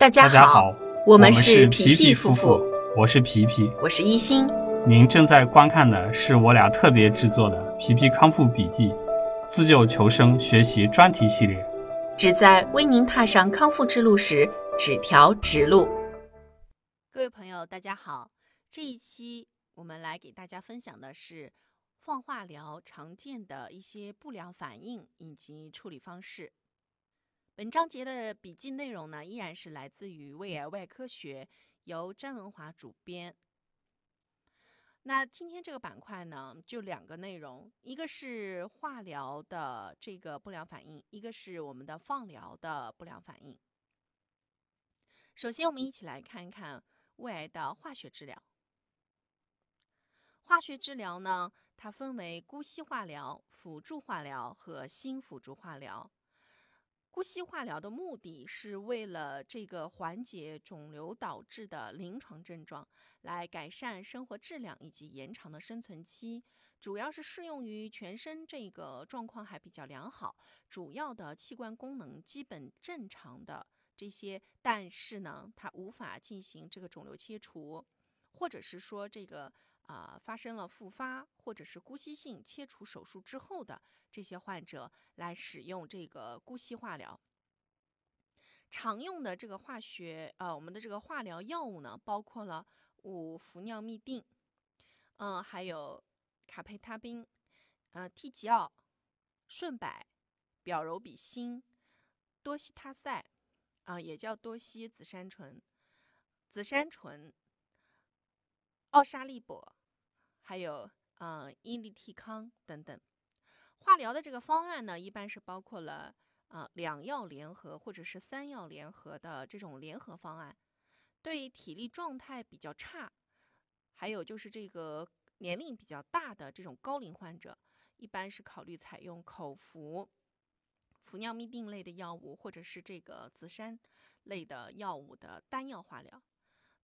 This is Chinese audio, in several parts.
大家大家好，我们是是皮皮皮夫妇，我是皮皮。我是一心。您正在观看的是我俩特别制作的《皮皮康复笔记》自救求生学习专题系列。旨在为您踏上康复之路时指条直路。各位朋友，大家好！这一期我们来给大家分享的是放化疗常见的一些不良反应以及处理方式。本章节的笔记内容呢，依然是来自于《胃癌外科学》，由詹文华主编。那今天这个板块呢，就两个内容，一个是化疗的这个不良反应，一个是我们的放疗的不良反应。首先，我们一起来看一看胃癌的化学治疗。化学治疗呢，它分为姑息化疗、辅助化疗和新辅助化疗。姑息化疗的目的是为了这个缓解肿瘤导致的临床症状，来改善生活质量以及延长的生存期，主要是适用于全身这个状况还比较良好、主要的器官功能基本正常的这些，但是呢，它无法进行这个肿瘤切除，或者是说这个啊、发生了复发或者是姑息性切除手术之后的这些患者来使用这个姑息化疗。常用的这个化学呃，我们的这个化疗药物呢，包括了五氟尿嘧啶，嗯、还有卡佩他滨，呃，替吉奥、顺柏、表柔比辛、多西他赛，啊、也叫多西紫杉醇、紫杉醇、奥沙利哌，还有呃伊利替康等等。化疗的这个方案呢，一般是包括了呃两药联合或者是三药联合的这种联合方案。对体力状态比较差，还有就是这个年龄比较大的这种高龄患者，一般是考虑采用口服氟尿嘧啶类的药物，或者是这个紫杉类的药物的单药化疗。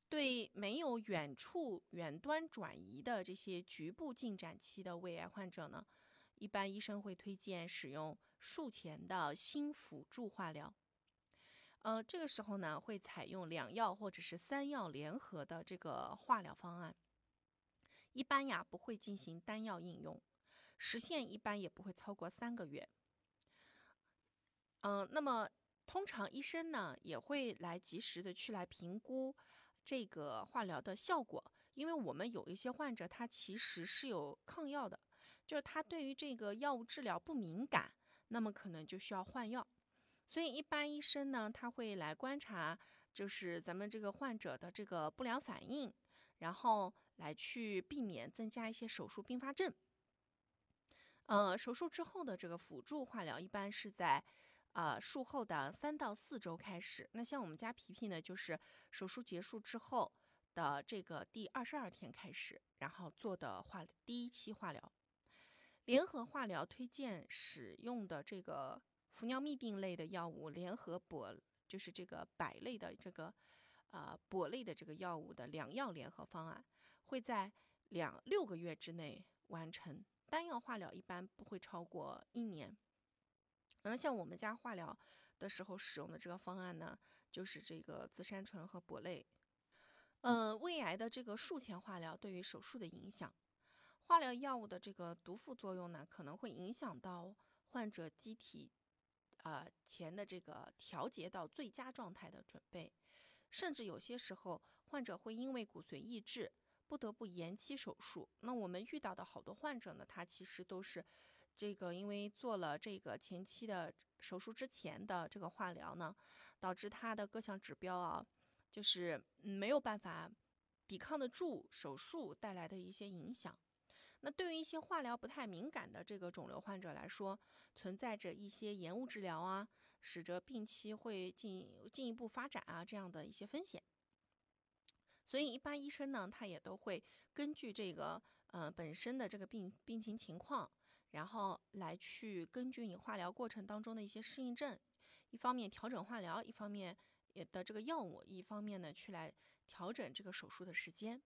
对没有远处远端转移的这些局部进展期的胃癌患者呢，一般医生会推荐使用术前的新辅助化疗。呃，这个时候呢，会采用两药或者是三药联合的这个化疗方案。一般呀，不会进行单药应用，时限一般也不会超过三个月。嗯、那么通常医生呢也会来及时的去来评估这个化疗的效果，因为我们有一些患者他其实是有抗药的，就是他对于这个药物治疗不敏感，那么可能就需要换药。所以一般医生呢，他会来观察，就是咱们这个患者的这个不良反应，然后来去避免增加一些手术并发症。呃，手术之后的这个辅助化疗一般是在啊术后的三到四周开始。那像我们家皮皮呢，就是手术结束之后的这个第二十二天开始，然后做的化第一期化疗。联合化疗推荐使用的这个氟尿嘧啶类的药物，联合铂就是这个百类的这个呃铂类的这个药物的两药联合方案，会在两六个月之内完成。单药化疗一般不会超过一年。嗯，像我们家化疗的时候使用的这个方案呢，就是这个紫杉醇和铂类。嗯，胃癌的这个术前化疗对于手术的影响，化疗药物的这个毒副作用呢，可能会影响到患者机体呃前的这个调节到最佳状态的准备，甚至有些时候患者会因为骨髓抑制不得不延期手术。那我们遇到的好多患者呢，他其实都是这个因为做了这个前期的手术之前的这个化疗呢，导致他的各项指标啊，就是没有办法抵抗得住手术带来的一些影响。那对于一些化疗不太敏感的这个肿瘤患者来说，存在着一些延误治疗啊，使得病期会进进一步发展啊这样的一些风险。所以，一般医生呢，他也都会根据这个呃本身的这个病病情情况，然后来去根据你化疗过程当中的一些适应症，一方面调整化疗，一方面也的这个药物，一方面呢去来调整这个手术的时间。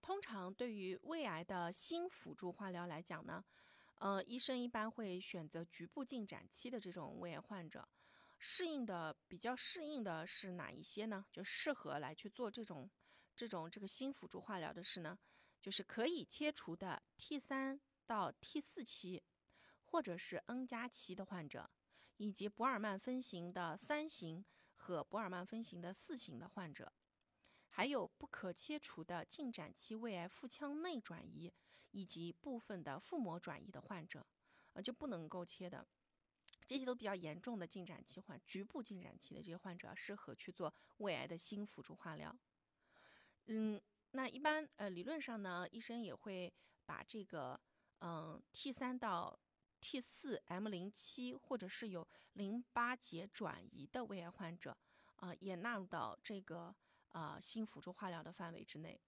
通常对于胃癌的新辅助化疗来讲呢，呃，医生一般会选择局部进展期的这种胃癌患者，适应的比较适应的是哪一些呢？就适合来去做这种这种这个新辅助化疗的是呢，就是可以切除的 T 三到 T 四期，或者是 N 加七的患者，以及博尔曼分型的三型和博尔曼分型的四型的患者，还有不可切除的进展期胃癌腹腔内转移以及部分的腹膜转移的患者，啊，就不能够切的。这些都比较严重的进展期患，局部进展期的这些患者适合去做胃癌的新辅助化疗。嗯，那一般呃理论上呢，医生也会把这个嗯 T 三到 T 四 M 零七或者是有淋巴结转移的胃癌患者啊，也纳入到这个呃新辅助化疗的范围之内。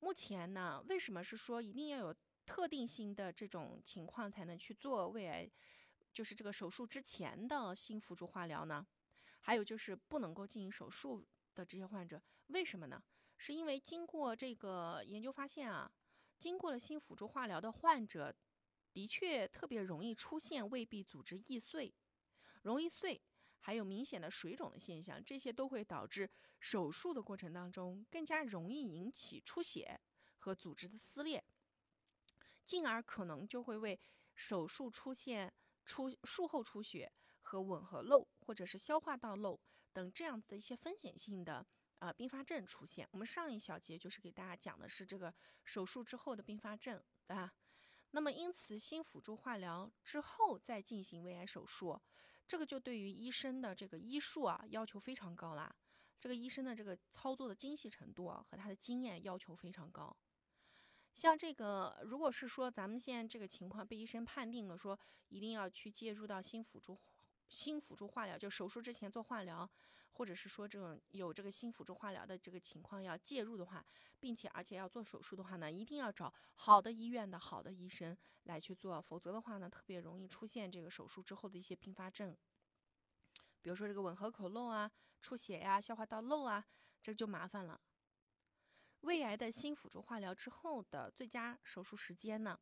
目前呢，为什么是说一定要有特定性的这种情况才能去做胃癌？就是这个手术之前的新辅助化疗呢，还有就是不能够进行手术的这些患者，为什么呢？是因为经过这个研究发现啊，经过了新辅助化疗的患者，的确特别容易出现胃壁组织易碎、容易碎，还有明显的水肿的现象，这些都会导致手术的过程当中更加容易引起出血和组织的撕裂，进而可能就会为手术出现。出术后出血和吻合漏，或者是消化道漏等这样子的一些风险性的呃并发症出现。我们上一小节就是给大家讲的是这个手术之后的并发症啊。那么因此新辅助化疗之后再进行胃癌手术，这个就对于医生的这个医术啊要求非常高啦。这个医生的这个操作的精细程度啊和他的经验要求非常高。像这个，如果是说咱们现在这个情况被医生判定了，说一定要去介入到新辅助新辅助化疗，就手术之前做化疗，或者是说这种有这个新辅助化疗的这个情况要介入的话，并且而且要做手术的话呢，一定要找好的医院的好的医生来去做，否则的话呢，特别容易出现这个手术之后的一些并发症，比如说这个吻合口漏啊、出血呀、消化道漏啊，这就麻烦了。胃癌的新辅助化疗之后的最佳手术时间呢？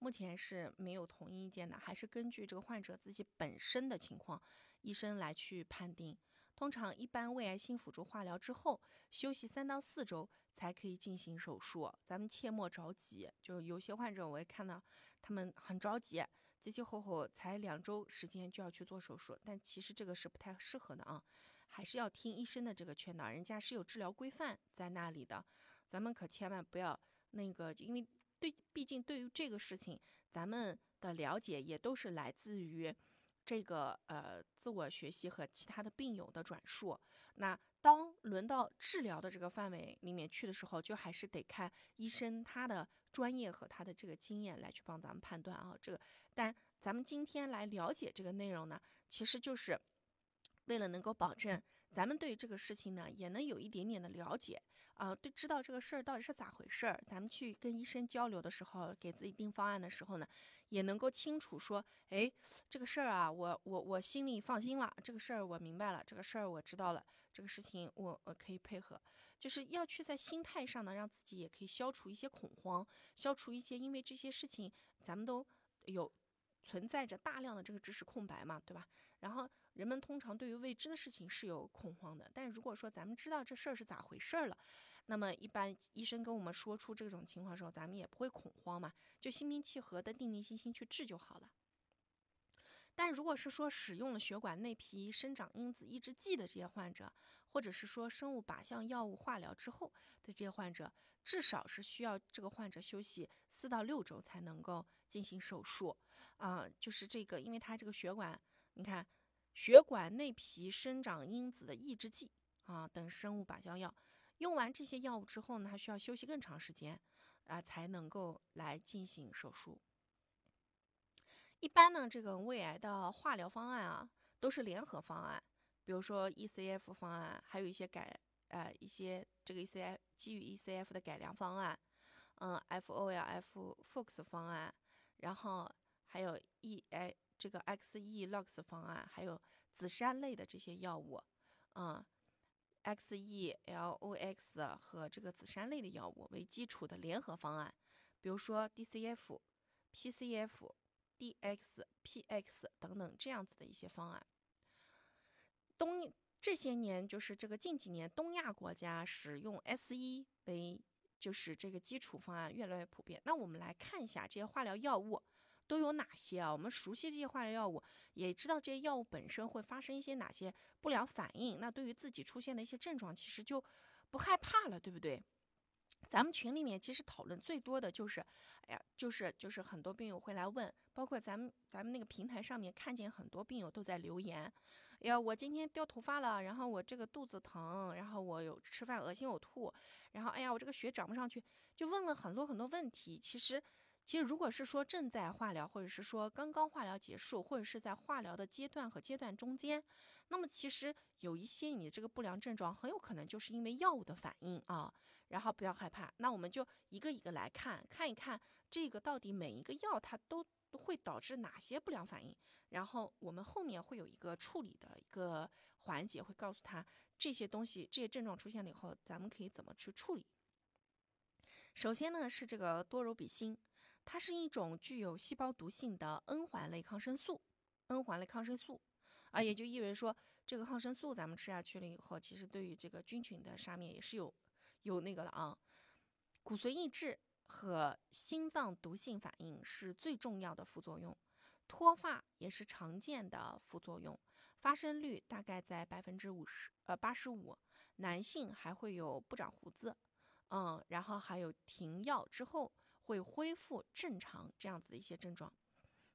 目前是没有统一意见的，还是根据这个患者自己本身的情况，医生来去判定。通常一般胃癌性辅助化疗之后休息三到四周才可以进行手术，咱们切莫着急。就是有些患者我也看到他们很着急，急急吼吼才两周时间就要去做手术，但其实这个是不太适合的啊，还是要听医生的这个劝导，人家是有治疗规范在那里的。咱们可千万不要那个，因为对，毕竟对于这个事情，咱们的了解也都是来自于这个呃自我学习和其他的病友的转述。那当轮到治疗的这个范围里面去的时候，就还是得看医生他的专业和他的这个经验来去帮咱们判断啊。这个，但咱们今天来了解这个内容呢，其实就是为了能够保证咱们对这个事情呢也能有一点点的了解。啊，对，知道这个事儿到底是咋回事儿，咱们去跟医生交流的时候，给自己定方案的时候呢，也能够清楚说，哎，这个事儿啊，我我我心里放心了，这个事儿我明白了，这个事儿我知道了，这个事情我我可以配合，就是要去在心态上呢，让自己也可以消除一些恐慌，消除一些因为这些事情咱们都有存在着大量的这个知识空白嘛，对吧？然后。人们通常对于未知的事情是有恐慌的，但如果说咱们知道这事儿是咋回事儿了，那么一般医生跟我们说出这种情况的时候，咱们也不会恐慌嘛，就心平气和的定定心心去治就好了。但如果是说使用了血管内皮生长因子抑制剂的这些患者，或者是说生物靶向药物化疗之后的这些患者，至少是需要这个患者休息四到六周才能够进行手术啊，就是这个，因为他这个血管，你看。血管内皮生长因子的抑制剂啊等生物靶向药，用完这些药物之后呢，他需要休息更长时间啊，才能够来进行手术。一般呢，这个胃癌的化疗方案啊，都是联合方案，比如说 ECF 方案，还有一些改呃一些这个 ECF 基于 ECF 的改良方案，嗯，FOLF FOX 方案，然后还有 E 哎。这个 XE-LOX 方案，还有紫杉类的这些药物，嗯，XE-LOX 和这个紫杉类的药物为基础的联合方案，比如说 DCF、PCF、DXPX 等等这样子的一些方案。东这些年就是这个近几年东亚国家使用 S 一为就是这个基础方案越来越普遍。那我们来看一下这些化疗药物都有哪些啊？我们熟悉这些化疗药物，也知道这些药物本身会发生一些哪些不良反应。那对于自己出现的一些症状，其实就不害怕了，对不对？咱们群里面其实讨论最多的就是，哎呀，就是就是很多病友会来问，包括咱们咱们那个平台上面看见很多病友都在留言，哎呀，我今天掉头发了，然后我这个肚子疼，然后我有吃饭恶心呕吐，然后哎呀，我这个血涨不上去，就问了很多很多问题。其实，其实如果是说正在化疗，或者是说刚刚化疗结束，或者是在化疗的阶段和阶段中间，那么其实有一些你这个不良症状很有可能就是因为药物的反应啊。然后不要害怕，那我们就一个一个来看，看一看这个到底每一个药它都会导致哪些不良反应。然后我们后面会有一个处理的一个环节，会告诉他这些东西、这些症状出现了以后，咱们可以怎么去处理。首先呢是这个多柔比辛，它是一种具有细胞毒性的 N 环类抗生素，N 环类抗生素啊，也就意味着说这个抗生素咱们吃下去了以后，其实对于这个菌群的杀灭也是有。有那个了啊，骨髓抑制和心脏毒性反应是最重要的副作用，脱发也是常见的副作用，发生率大概在百分之五十呃八十五，男性还会有不长胡子，嗯，然后还有停药之后会恢复正常这样子的一些症状，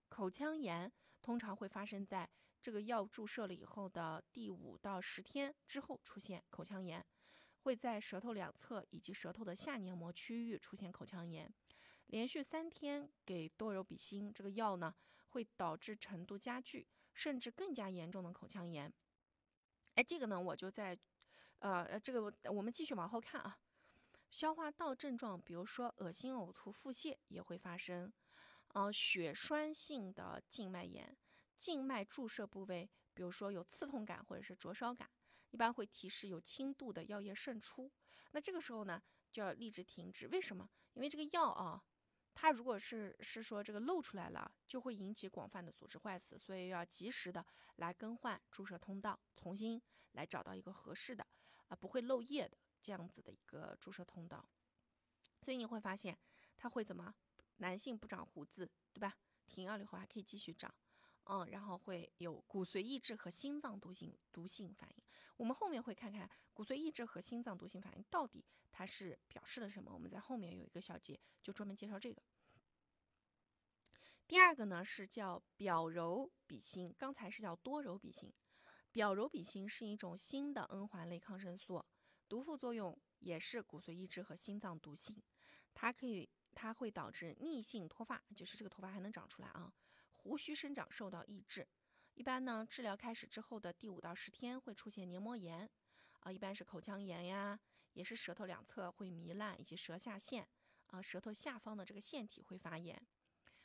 口腔炎通常会发生在这个药注射了以后的第五到十天之后出现口腔炎。会在舌头两侧以及舌头的下黏膜区域出现口腔炎，连续三天给多柔比辛这个药呢，会导致程度加剧，甚至更加严重的口腔炎。哎，这个呢，我就在，呃，这个我们继续往后看啊。消化道症状，比如说恶心、呕吐、腹泻也会发生。呃，血栓性的静脉炎，静脉注射部位，比如说有刺痛感或者是灼烧感。一般会提示有轻度的药液渗出，那这个时候呢就要立即停止。为什么？因为这个药啊，它如果是是说这个漏出来了，就会引起广泛的组织坏死，所以要及时的来更换注射通道，重新来找到一个合适的啊不会漏液的这样子的一个注射通道。所以你会发现它会怎么？男性不长胡子，对吧？停药了以后还可以继续长。嗯，然后会有骨髓抑制和心脏毒性毒性反应。我们后面会看看骨髓抑制和心脏毒性反应到底它是表示了什么。我们在后面有一个小节就专门介绍这个。第二个呢是叫表柔比辛，刚才是叫多柔比辛。表柔比辛是一种新的 N 环类抗生素，毒副作用也是骨髓抑制和心脏毒性。它可以，它会导致逆性脱发，就是这个头发还能长出来啊。胡须生长受到抑制，一般呢，治疗开始之后的第五到十天会出现黏膜炎，啊，一般是口腔炎呀，也是舌头两侧会糜烂，以及舌下腺，啊，舌头下方的这个腺体会发炎，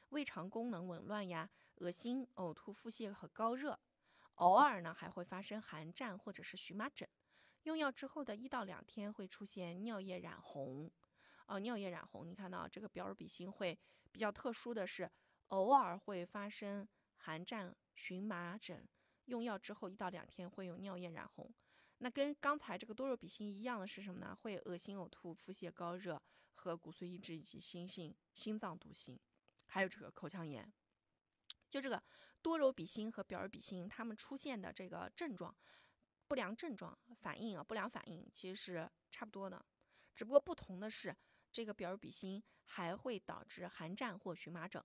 胃肠功能紊乱呀，恶心、呕吐、腹泻和高热，偶尔呢还会发生寒战或者是荨麻疹，用药之后的一到两天会出现尿液染红，哦，尿液染红，你看到这个表尔比辛会比较特殊的是。偶尔会发生寒战、荨麻疹，用药之后一到两天会有尿液染红。那跟刚才这个多肉比心一样的是什么呢？会恶心、呕吐、腹泻、高热和骨髓抑制以及心性心脏毒性，还有这个口腔炎。就这个多柔比心和表尔比心，它们出现的这个症状、不良症状、反应啊，不良反应其实是差不多的，只不过不同的是，这个表尔比辛还会导致寒战或荨麻疹。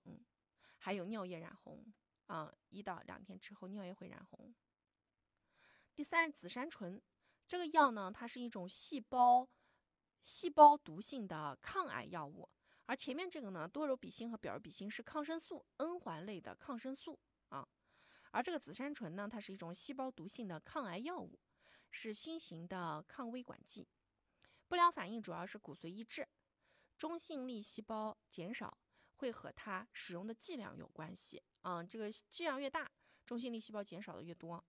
还有尿液染红啊，一到两天之后尿液会染红。第三，紫杉醇这个药呢，它是一种细胞细胞毒性的抗癌药物，而前面这个呢，多柔比星和表柔比星是抗生素 N 环类的抗生素，而这个紫杉醇呢，它是一种细胞毒性的抗癌药物，是新型的抗微管剂。不良反应主要是骨髓抑制，中性粒细胞减少。会和它使用的剂量有关系啊，这个剂量越大，中性粒细胞减少的越多。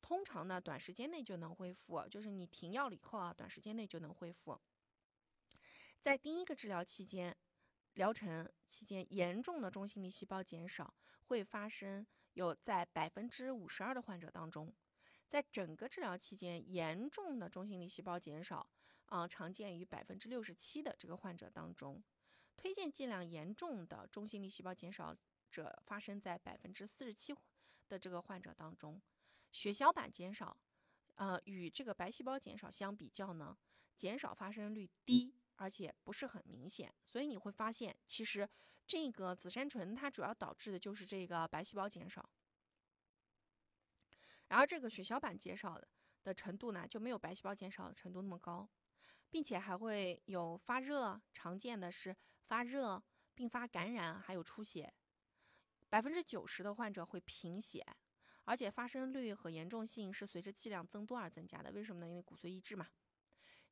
通常呢，短时间内就能恢复，就是你停药了以后啊，短时间内就能恢复。在第一个治疗期间，疗程期间严重的中性粒细胞减少会发生有在百分之五十二的患者当中，在整个治疗期间，严重的中性粒细胞减少，啊，常见于百分之六十七的这个患者当中。推荐剂量严重的中性粒细胞减少者发生在百分之四十七的这个患者当中。血小板减少，呃，与这个白细胞减少相比较呢，减少发生率低，而且不是很明显。所以你会发现，其实这个紫杉醇它主要导致的就是这个白细胞减少，然后这个血小板减少的程度呢，就没有白细胞减少的程度那么高，并且还会有发热，常见的是发热并发感染，还有出血。百分之九十的患者会贫血。而且发生率和严重性是随着剂量增多而增加的，为什么呢？因为骨髓抑制嘛。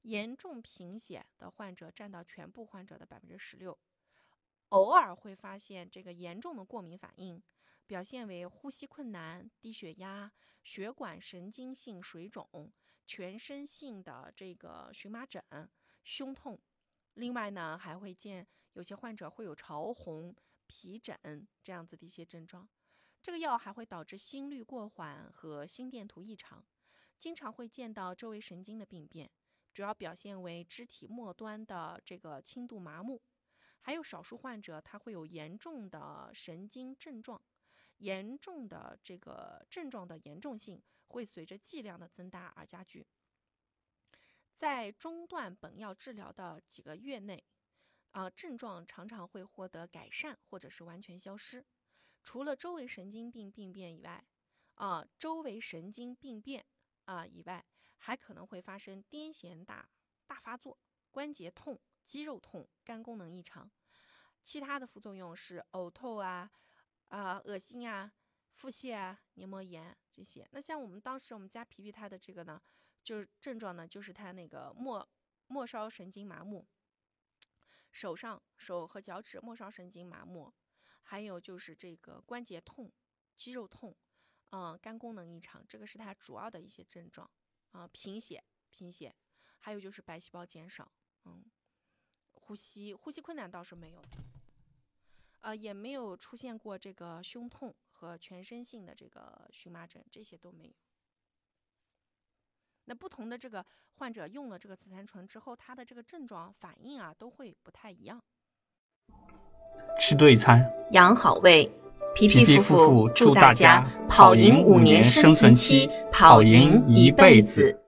严重贫血的患者占到全部患者的百分之十六，偶尔会发现这个严重的过敏反应，表现为呼吸困难、低血压、血管神经性水肿、全身性的这个荨麻疹、胸痛。另外呢，还会见有些患者会有潮红、皮疹这样子的一些症状。这个药还会导致心率过缓和心电图异常，经常会见到周围神经的病变，主要表现为肢体末端的这个轻度麻木，还有少数患者他会有严重的神经症状，严重的这个症状的严重性会随着剂量的增大而加剧。在中断本药治疗的几个月内，啊，症状常常会获得改善或者是完全消失。除了周围神经病病变以外，啊，周围神经病变啊以外，还可能会发生癫痫大大发作、关节痛、肌肉痛、肝功能异常。其他的副作用是呕吐啊、啊恶心啊、腹泻啊、黏膜炎这些。那像我们当时我们家皮皮他的这个呢，就是症状呢，就是他那个末末梢神经麻木，手上手和脚趾末梢神经麻木。还有就是这个关节痛、肌肉痛，嗯，肝功能异常，这个是它主要的一些症状啊。贫血、贫血，还有就是白细胞减少，嗯，呼吸呼吸困难倒是没有，呃，也没有出现过这个胸痛和全身性的这个荨麻疹，这些都没有。那不同的这个患者用了这个紫杉醇之后，他的这个症状反应啊，都会不太一样。吃对餐，养好胃。皮皮夫妇祝大家跑赢五年生存期，跑赢赢一辈辈子。